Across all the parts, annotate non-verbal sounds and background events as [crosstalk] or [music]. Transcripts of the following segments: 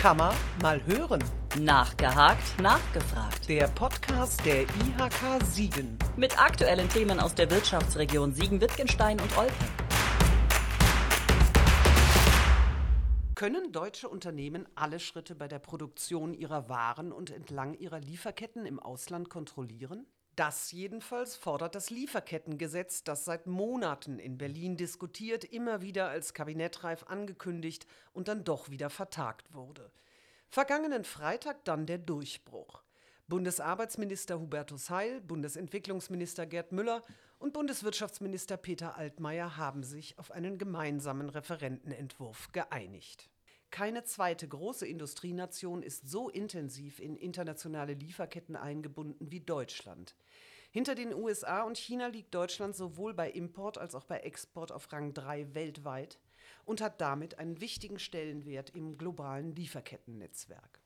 Kammer mal hören. Nachgehakt, nachgefragt. Der Podcast der IHK Siegen. Mit aktuellen Themen aus der Wirtschaftsregion Siegen-Wittgenstein und Olpe. Können deutsche Unternehmen alle Schritte bei der Produktion ihrer Waren und entlang ihrer Lieferketten im Ausland kontrollieren? Das jedenfalls fordert das Lieferkettengesetz, das seit Monaten in Berlin diskutiert, immer wieder als kabinettreif angekündigt und dann doch wieder vertagt wurde. Vergangenen Freitag dann der Durchbruch. Bundesarbeitsminister Hubertus Heil, Bundesentwicklungsminister Gerd Müller und Bundeswirtschaftsminister Peter Altmaier haben sich auf einen gemeinsamen Referentenentwurf geeinigt. Keine zweite große Industrienation ist so intensiv in internationale Lieferketten eingebunden wie Deutschland. Hinter den USA und China liegt Deutschland sowohl bei Import als auch bei Export auf Rang 3 weltweit und hat damit einen wichtigen Stellenwert im globalen Lieferkettennetzwerk.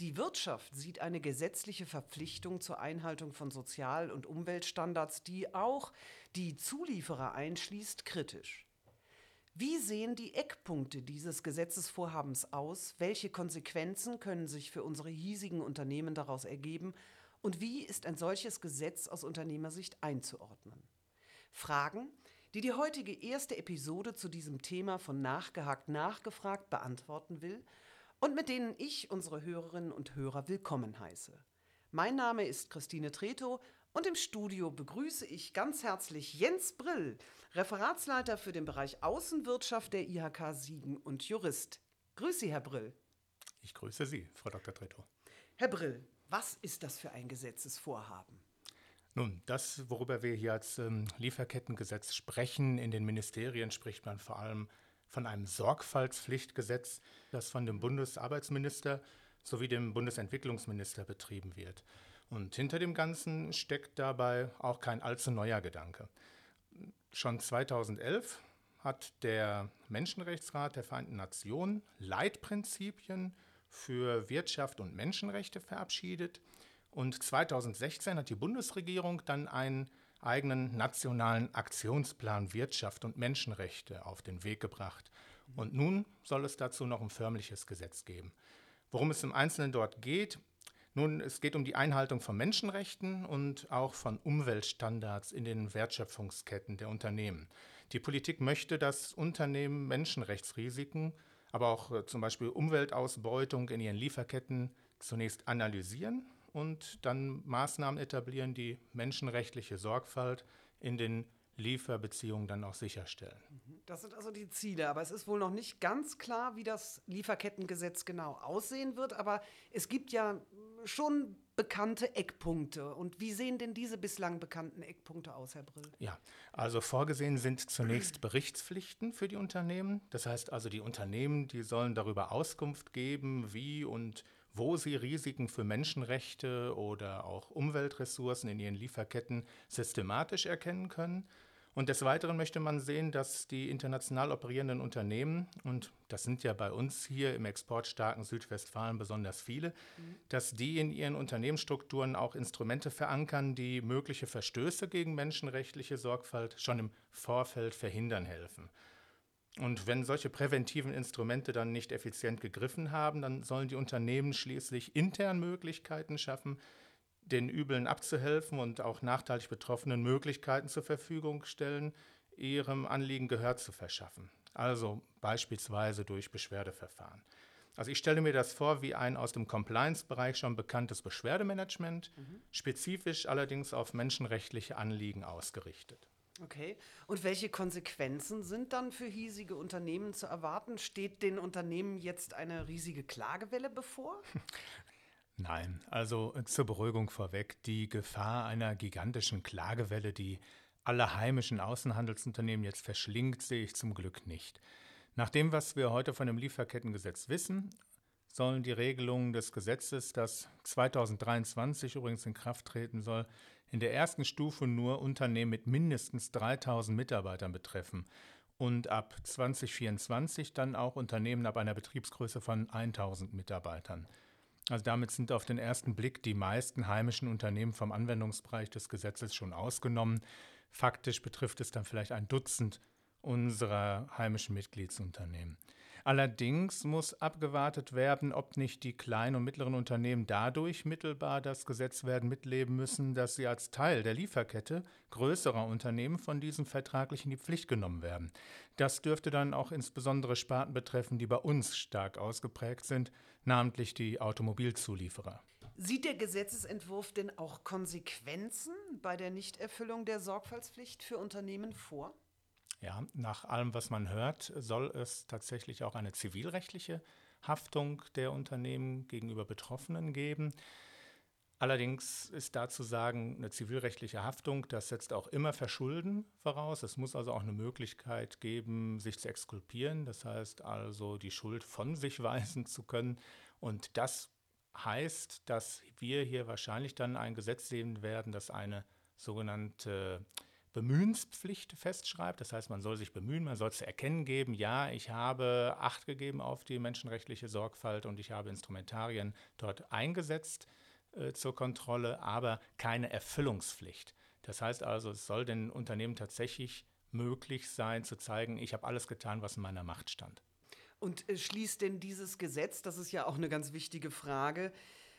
Die Wirtschaft sieht eine gesetzliche Verpflichtung zur Einhaltung von Sozial- und Umweltstandards, die auch die Zulieferer einschließt, kritisch. Wie sehen die Eckpunkte dieses Gesetzesvorhabens aus? Welche Konsequenzen können sich für unsere hiesigen Unternehmen daraus ergeben? Und wie ist ein solches Gesetz aus Unternehmersicht einzuordnen? Fragen, die die heutige erste Episode zu diesem Thema von Nachgehakt nachgefragt beantworten will und mit denen ich unsere Hörerinnen und Hörer willkommen heiße. Mein Name ist Christine Treto und im Studio begrüße ich ganz herzlich Jens Brill, Referatsleiter für den Bereich Außenwirtschaft der IHK Siegen und Jurist. Grüße Sie, Herr Brill. Ich grüße Sie, Frau Dr. Treto. Herr Brill, was ist das für ein Gesetzesvorhaben? Nun, das, worüber wir hier als ähm, Lieferkettengesetz sprechen, in den Ministerien spricht man vor allem von einem Sorgfaltspflichtgesetz, das von dem Bundesarbeitsminister sowie dem Bundesentwicklungsminister betrieben wird. Und hinter dem Ganzen steckt dabei auch kein allzu neuer Gedanke. Schon 2011 hat der Menschenrechtsrat der Vereinten Nationen Leitprinzipien für Wirtschaft und Menschenrechte verabschiedet. Und 2016 hat die Bundesregierung dann einen eigenen nationalen Aktionsplan Wirtschaft und Menschenrechte auf den Weg gebracht. Und nun soll es dazu noch ein förmliches Gesetz geben. Worum es im Einzelnen dort geht, nun, es geht um die Einhaltung von Menschenrechten und auch von Umweltstandards in den Wertschöpfungsketten der Unternehmen. Die Politik möchte, dass Unternehmen Menschenrechtsrisiken, aber auch äh, zum Beispiel Umweltausbeutung in ihren Lieferketten zunächst analysieren und dann Maßnahmen etablieren, die menschenrechtliche Sorgfalt in den Lieferbeziehungen dann auch sicherstellen. Mhm. Das sind also die Ziele, aber es ist wohl noch nicht ganz klar, wie das Lieferkettengesetz genau aussehen wird, aber es gibt ja schon bekannte Eckpunkte. Und wie sehen denn diese bislang bekannten Eckpunkte aus, Herr Brill? Ja, also vorgesehen sind zunächst [clears throat] Berichtspflichten für die Unternehmen. Das heißt also, die Unternehmen, die sollen darüber Auskunft geben, wie und wo sie Risiken für Menschenrechte oder auch Umweltressourcen in ihren Lieferketten systematisch erkennen können. Und des Weiteren möchte man sehen, dass die international operierenden Unternehmen, und das sind ja bei uns hier im exportstarken Südwestfalen besonders viele, mhm. dass die in ihren Unternehmensstrukturen auch Instrumente verankern, die mögliche Verstöße gegen menschenrechtliche Sorgfalt schon im Vorfeld verhindern helfen. Und wenn solche präventiven Instrumente dann nicht effizient gegriffen haben, dann sollen die Unternehmen schließlich intern Möglichkeiten schaffen, den Übeln abzuhelfen und auch nachteilig Betroffenen Möglichkeiten zur Verfügung stellen, ihrem Anliegen Gehör zu verschaffen. Also beispielsweise durch Beschwerdeverfahren. Also ich stelle mir das vor wie ein aus dem Compliance-Bereich schon bekanntes Beschwerdemanagement, mhm. spezifisch allerdings auf menschenrechtliche Anliegen ausgerichtet. Okay. Und welche Konsequenzen sind dann für hiesige Unternehmen zu erwarten? Steht den Unternehmen jetzt eine riesige Klagewelle bevor? [laughs] Nein, also äh, zur Beruhigung vorweg, die Gefahr einer gigantischen Klagewelle, die alle heimischen Außenhandelsunternehmen jetzt verschlingt, sehe ich zum Glück nicht. Nach dem, was wir heute von dem Lieferkettengesetz wissen, sollen die Regelungen des Gesetzes, das 2023 übrigens in Kraft treten soll, in der ersten Stufe nur Unternehmen mit mindestens 3000 Mitarbeitern betreffen und ab 2024 dann auch Unternehmen ab einer Betriebsgröße von 1000 Mitarbeitern. Also damit sind auf den ersten Blick die meisten heimischen Unternehmen vom Anwendungsbereich des Gesetzes schon ausgenommen. Faktisch betrifft es dann vielleicht ein Dutzend unserer heimischen Mitgliedsunternehmen. Allerdings muss abgewartet werden, ob nicht die kleinen und mittleren Unternehmen dadurch mittelbar das Gesetz werden mitleben müssen, dass sie als Teil der Lieferkette größerer Unternehmen von diesem vertraglich in die Pflicht genommen werden. Das dürfte dann auch insbesondere Sparten betreffen, die bei uns stark ausgeprägt sind, namentlich die Automobilzulieferer. Sieht der Gesetzesentwurf denn auch Konsequenzen bei der Nichterfüllung der Sorgfaltspflicht für Unternehmen vor? Ja, nach allem, was man hört, soll es tatsächlich auch eine zivilrechtliche Haftung der Unternehmen gegenüber Betroffenen geben. Allerdings ist da zu sagen, eine zivilrechtliche Haftung, das setzt auch immer Verschulden voraus. Es muss also auch eine Möglichkeit geben, sich zu exkulpieren, das heißt also die Schuld von sich [laughs] weisen zu können. Und das heißt, dass wir hier wahrscheinlich dann ein Gesetz sehen werden, das eine sogenannte Bemühenspflicht festschreibt. Das heißt, man soll sich bemühen, man soll zu erkennen geben, ja, ich habe Acht gegeben auf die menschenrechtliche Sorgfalt und ich habe Instrumentarien dort eingesetzt äh, zur Kontrolle, aber keine Erfüllungspflicht. Das heißt also, es soll den Unternehmen tatsächlich möglich sein, zu zeigen, ich habe alles getan, was in meiner Macht stand. Und äh, schließt denn dieses Gesetz, das ist ja auch eine ganz wichtige Frage,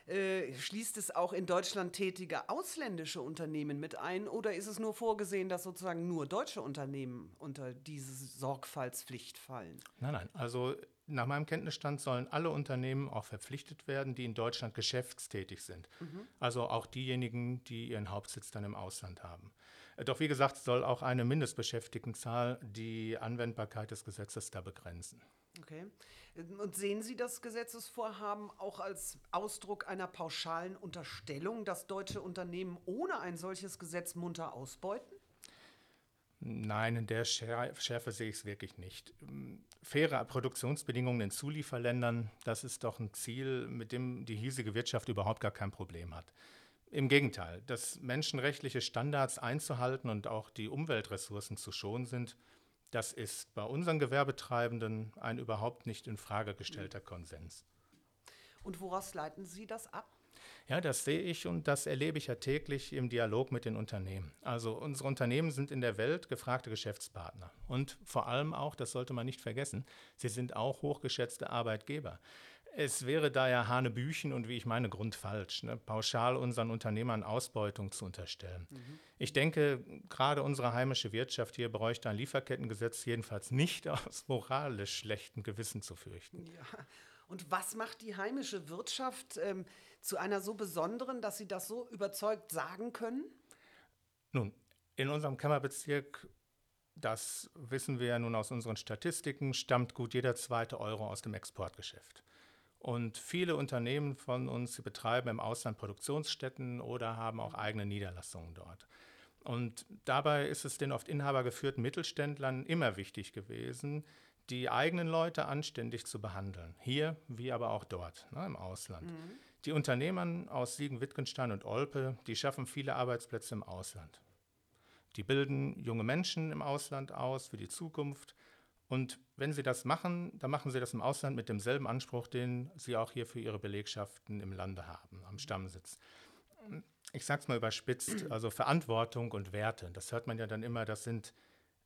äh, schließt es auch in Deutschland tätige ausländische Unternehmen mit ein oder ist es nur vorgesehen, dass sozusagen nur deutsche Unternehmen unter diese Sorgfaltspflicht fallen? Nein, nein. Also nach meinem Kenntnisstand sollen alle Unternehmen auch verpflichtet werden, die in Deutschland geschäftstätig sind. Mhm. Also auch diejenigen, die ihren Hauptsitz dann im Ausland haben. Äh, doch wie gesagt, soll auch eine Mindestbeschäftigtenzahl die Anwendbarkeit des Gesetzes da begrenzen. Okay. Und sehen Sie das Gesetzesvorhaben auch als Ausdruck einer pauschalen Unterstellung, dass deutsche Unternehmen ohne ein solches Gesetz munter ausbeuten? Nein, in der Schärfe sehe ich es wirklich nicht. Faire Produktionsbedingungen in Zulieferländern, das ist doch ein Ziel, mit dem die hiesige Wirtschaft überhaupt gar kein Problem hat. Im Gegenteil, dass menschenrechtliche Standards einzuhalten und auch die Umweltressourcen zu schonen sind, das ist bei unseren Gewerbetreibenden ein überhaupt nicht in Frage gestellter Konsens. Und woraus leiten Sie das ab? Ja, das sehe ich und das erlebe ich ja täglich im Dialog mit den Unternehmen. Also unsere Unternehmen sind in der Welt gefragte Geschäftspartner. Und vor allem auch, das sollte man nicht vergessen, sie sind auch hochgeschätzte Arbeitgeber. Es wäre daher Hanebüchen und wie ich meine, grundfalsch, ne, pauschal unseren Unternehmern Ausbeutung zu unterstellen. Mhm. Ich denke, gerade unsere heimische Wirtschaft hier bräuchte ein Lieferkettengesetz jedenfalls nicht [laughs] aus moralisch schlechten Gewissen zu fürchten. Ja. Und was macht die heimische Wirtschaft ähm, zu einer so besonderen, dass Sie das so überzeugt sagen können? Nun, in unserem Kammerbezirk das wissen wir ja nun aus unseren Statistiken, stammt gut jeder zweite Euro aus dem Exportgeschäft. Und viele Unternehmen von uns betreiben im Ausland Produktionsstätten oder haben auch eigene Niederlassungen dort. Und dabei ist es den oft inhabergeführten Mittelständlern immer wichtig gewesen, die eigenen Leute anständig zu behandeln. Hier wie aber auch dort, ne, im Ausland. Mhm. Die Unternehmer aus Siegen, Wittgenstein und Olpe, die schaffen viele Arbeitsplätze im Ausland. Die bilden junge Menschen im Ausland aus für die Zukunft und wenn Sie das machen, dann machen Sie das im Ausland mit demselben Anspruch, den Sie auch hier für Ihre Belegschaften im Lande haben, am Stammsitz. Ich sage es mal überspitzt, also Verantwortung und Werte. Das hört man ja dann immer, das sind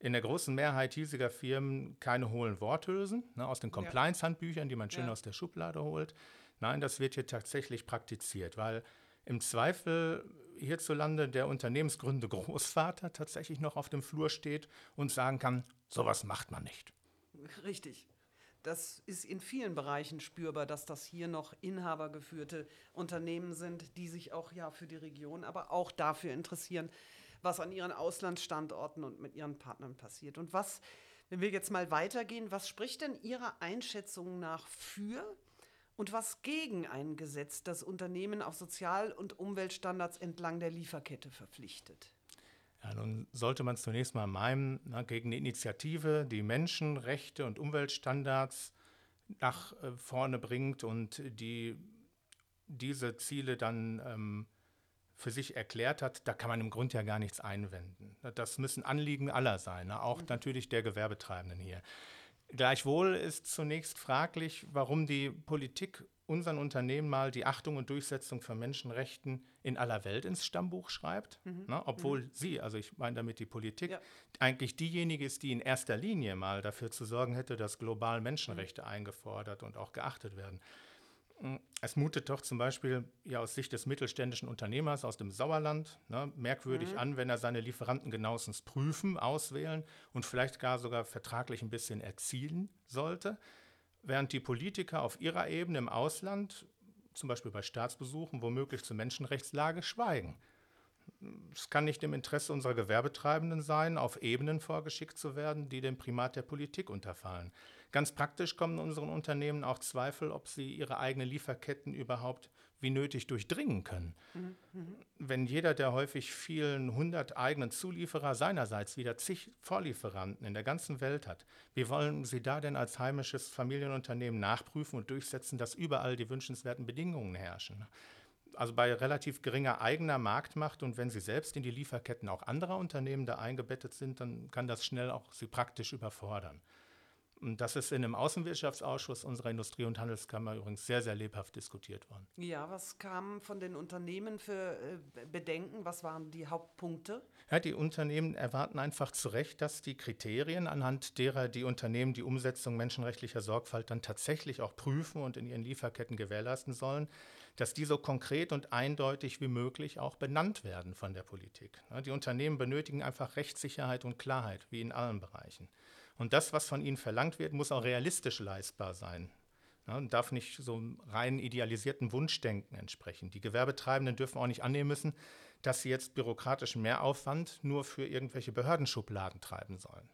in der großen Mehrheit hiesiger Firmen keine hohlen Worthülsen ne, aus den Compliance-Handbüchern, die man schön ja. aus der Schublade holt. Nein, das wird hier tatsächlich praktiziert, weil im Zweifel hierzulande der Unternehmensgründe Großvater tatsächlich noch auf dem Flur steht und sagen kann, sowas macht man nicht. Richtig. Das ist in vielen Bereichen spürbar, dass das hier noch inhabergeführte Unternehmen sind, die sich auch ja für die Region, aber auch dafür interessieren, was an ihren Auslandsstandorten und mit ihren Partnern passiert. Und was, wenn wir jetzt mal weitergehen, was spricht denn Ihrer Einschätzung nach für und was gegen ein Gesetz, das Unternehmen auf Sozial- und Umweltstandards entlang der Lieferkette verpflichtet? Ja, nun sollte man zunächst mal meinen, na, gegen eine Initiative, die Menschenrechte und Umweltstandards nach äh, vorne bringt und die diese Ziele dann ähm, für sich erklärt hat, da kann man im Grunde ja gar nichts einwenden. Das müssen Anliegen aller sein, ne? auch mhm. natürlich der Gewerbetreibenden hier. Gleichwohl ist zunächst fraglich, warum die Politik unseren Unternehmen mal die Achtung und Durchsetzung von Menschenrechten in aller Welt ins Stammbuch schreibt, mhm. ne, obwohl mhm. sie, also ich meine damit die Politik, ja. eigentlich diejenige ist, die in erster Linie mal dafür zu sorgen hätte, dass global Menschenrechte mhm. eingefordert und auch geachtet werden. Es mutet doch zum Beispiel ja aus Sicht des mittelständischen Unternehmers aus dem Sauerland ne, merkwürdig mhm. an, wenn er seine Lieferanten genauestens prüfen, auswählen und vielleicht gar sogar vertraglich ein bisschen erzielen sollte, während die Politiker auf ihrer Ebene im Ausland, zum Beispiel bei Staatsbesuchen, womöglich zur Menschenrechtslage schweigen. Es kann nicht im Interesse unserer Gewerbetreibenden sein, auf Ebenen vorgeschickt zu werden, die dem Primat der Politik unterfallen. Ganz praktisch kommen unseren Unternehmen auch Zweifel, ob sie ihre eigenen Lieferketten überhaupt wie nötig durchdringen können. Mhm. Wenn jeder der häufig vielen hundert eigenen Zulieferer seinerseits wieder zig Vorlieferanten in der ganzen Welt hat, wie wollen Sie da denn als heimisches Familienunternehmen nachprüfen und durchsetzen, dass überall die wünschenswerten Bedingungen herrschen? Also bei relativ geringer eigener Marktmacht und wenn Sie selbst in die Lieferketten auch anderer Unternehmen da eingebettet sind, dann kann das schnell auch Sie praktisch überfordern. Das ist in einem Außenwirtschaftsausschuss unserer Industrie- und Handelskammer übrigens sehr, sehr lebhaft diskutiert worden. Ja, was kam von den Unternehmen für äh, Bedenken? Was waren die Hauptpunkte? Ja, die Unternehmen erwarten einfach zu Recht, dass die Kriterien, anhand derer die Unternehmen die Umsetzung menschenrechtlicher Sorgfalt dann tatsächlich auch prüfen und in ihren Lieferketten gewährleisten sollen, dass die so konkret und eindeutig wie möglich auch benannt werden von der Politik. Die Unternehmen benötigen einfach Rechtssicherheit und Klarheit, wie in allen Bereichen. Und das, was von ihnen verlangt wird, muss auch realistisch leistbar sein. Ja, und darf nicht so rein idealisierten Wunschdenken entsprechen. Die Gewerbetreibenden dürfen auch nicht annehmen müssen, dass sie jetzt bürokratischen Mehraufwand nur für irgendwelche Behördenschubladen treiben sollen.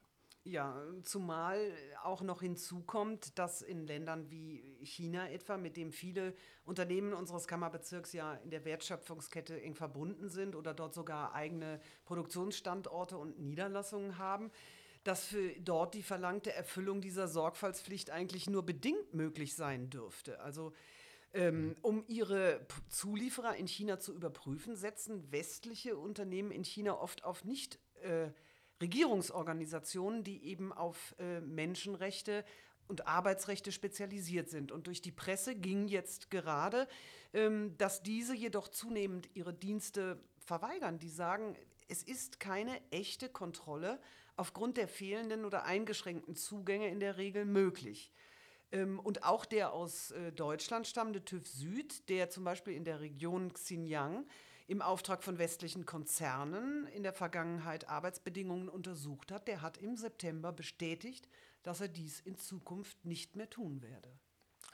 Ja, zumal auch noch hinzukommt, dass in Ländern wie China etwa, mit dem viele Unternehmen unseres Kammerbezirks ja in der Wertschöpfungskette eng verbunden sind oder dort sogar eigene Produktionsstandorte und Niederlassungen haben, dass für dort die verlangte Erfüllung dieser Sorgfaltspflicht eigentlich nur bedingt möglich sein dürfte. Also ähm, mhm. um ihre Zulieferer in China zu überprüfen, setzen westliche Unternehmen in China oft auf nicht äh, Regierungsorganisationen, die eben auf äh, Menschenrechte und Arbeitsrechte spezialisiert sind. Und durch die Presse ging jetzt gerade, ähm, dass diese jedoch zunehmend ihre Dienste verweigern. Die sagen, es ist keine echte Kontrolle aufgrund der fehlenden oder eingeschränkten Zugänge in der Regel möglich. Ähm, und auch der aus äh, Deutschland stammende TÜV Süd, der zum Beispiel in der Region Xinjiang im Auftrag von westlichen Konzernen in der Vergangenheit Arbeitsbedingungen untersucht hat, der hat im September bestätigt, dass er dies in Zukunft nicht mehr tun werde.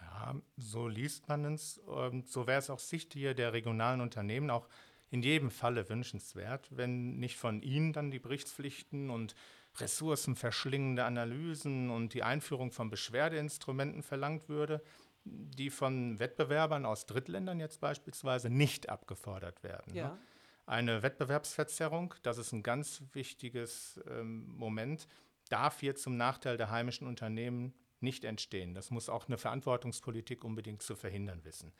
Ja, so liest man es. Und so wäre es auch Sicht hier der regionalen Unternehmen auch in jedem Falle wünschenswert, wenn nicht von Ihnen dann die Berichtspflichten und ressourcenverschlingende Analysen und die Einführung von Beschwerdeinstrumenten verlangt würde, die von Wettbewerbern aus Drittländern jetzt beispielsweise nicht abgefordert werden. Ne? Ja. Eine Wettbewerbsverzerrung, das ist ein ganz wichtiges ähm, Moment, darf hier zum Nachteil der heimischen Unternehmen nicht entstehen. Das muss auch eine Verantwortungspolitik unbedingt zu verhindern wissen.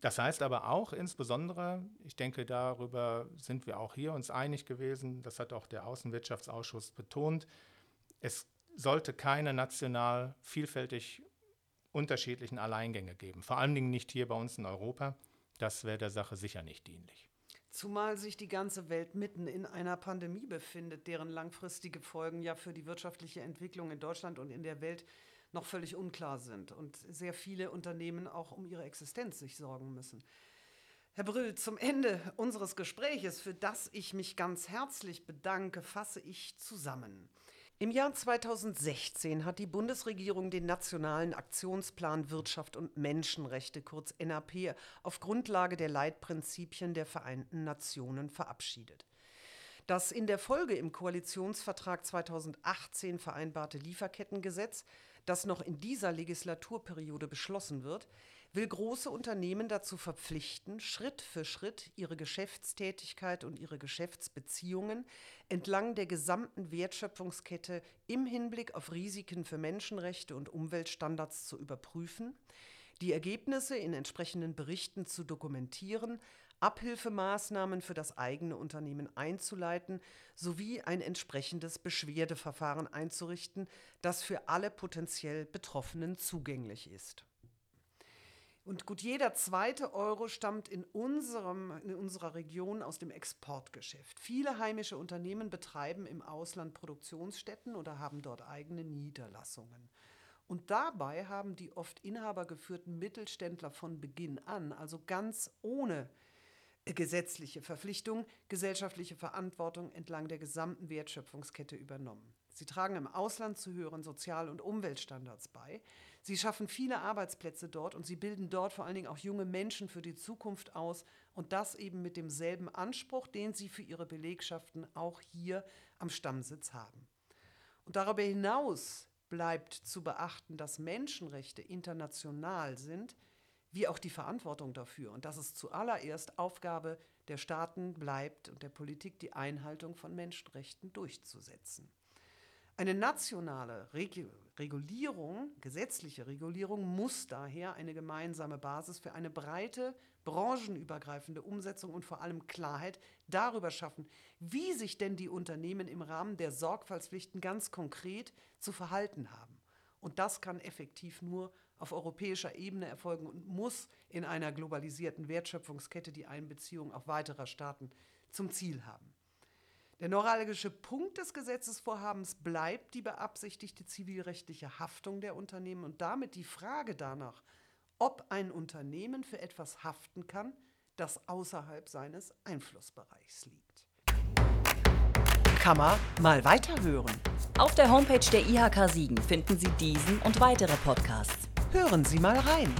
Das heißt aber auch insbesondere, ich denke, darüber sind wir auch hier uns einig gewesen, das hat auch der Außenwirtschaftsausschuss betont, es sollte keine national vielfältig unterschiedlichen Alleingänge geben. Vor allen Dingen nicht hier bei uns in Europa. Das wäre der Sache sicher nicht dienlich. Zumal sich die ganze Welt mitten in einer Pandemie befindet, deren langfristige Folgen ja für die wirtschaftliche Entwicklung in Deutschland und in der Welt noch völlig unklar sind und sehr viele Unternehmen auch um ihre Existenz sich sorgen müssen. Herr Brüll, zum Ende unseres Gespräches, für das ich mich ganz herzlich bedanke, fasse ich zusammen. Im Jahr 2016 hat die Bundesregierung den Nationalen Aktionsplan Wirtschaft und Menschenrechte, kurz NAP, auf Grundlage der Leitprinzipien der Vereinten Nationen verabschiedet. Das in der Folge im Koalitionsvertrag 2018 vereinbarte Lieferkettengesetz das noch in dieser Legislaturperiode beschlossen wird, will große Unternehmen dazu verpflichten, Schritt für Schritt ihre Geschäftstätigkeit und ihre Geschäftsbeziehungen entlang der gesamten Wertschöpfungskette im Hinblick auf Risiken für Menschenrechte und Umweltstandards zu überprüfen, die Ergebnisse in entsprechenden Berichten zu dokumentieren, Abhilfemaßnahmen für das eigene Unternehmen einzuleiten sowie ein entsprechendes Beschwerdeverfahren einzurichten, das für alle potenziell Betroffenen zugänglich ist. Und gut jeder zweite Euro stammt in, unserem, in unserer Region aus dem Exportgeschäft. Viele heimische Unternehmen betreiben im Ausland Produktionsstätten oder haben dort eigene Niederlassungen. Und dabei haben die oft inhabergeführten Mittelständler von Beginn an, also ganz ohne gesetzliche Verpflichtung, gesellschaftliche Verantwortung entlang der gesamten Wertschöpfungskette übernommen. Sie tragen im Ausland zu höheren Sozial- und Umweltstandards bei. Sie schaffen viele Arbeitsplätze dort und sie bilden dort vor allen Dingen auch junge Menschen für die Zukunft aus und das eben mit demselben Anspruch, den sie für ihre Belegschaften auch hier am Stammsitz haben. Und darüber hinaus bleibt zu beachten, dass Menschenrechte international sind, wie auch die Verantwortung dafür und dass es zuallererst Aufgabe der Staaten bleibt und der Politik die Einhaltung von Menschenrechten durchzusetzen. Eine nationale Regulierung, gesetzliche Regulierung muss daher eine gemeinsame Basis für eine breite, branchenübergreifende Umsetzung und vor allem Klarheit darüber schaffen, wie sich denn die Unternehmen im Rahmen der Sorgfaltspflichten ganz konkret zu verhalten haben. Und das kann effektiv nur auf europäischer Ebene erfolgen und muss in einer globalisierten Wertschöpfungskette die Einbeziehung auch weiterer Staaten zum Ziel haben. Der neuralgische Punkt des Gesetzesvorhabens bleibt die beabsichtigte zivilrechtliche Haftung der Unternehmen und damit die Frage danach, ob ein Unternehmen für etwas haften kann, das außerhalb seines Einflussbereichs liegt. Man mal weiterhören. Auf der Homepage der IHK Siegen finden Sie diesen und weitere Podcasts. Hören Sie mal rein.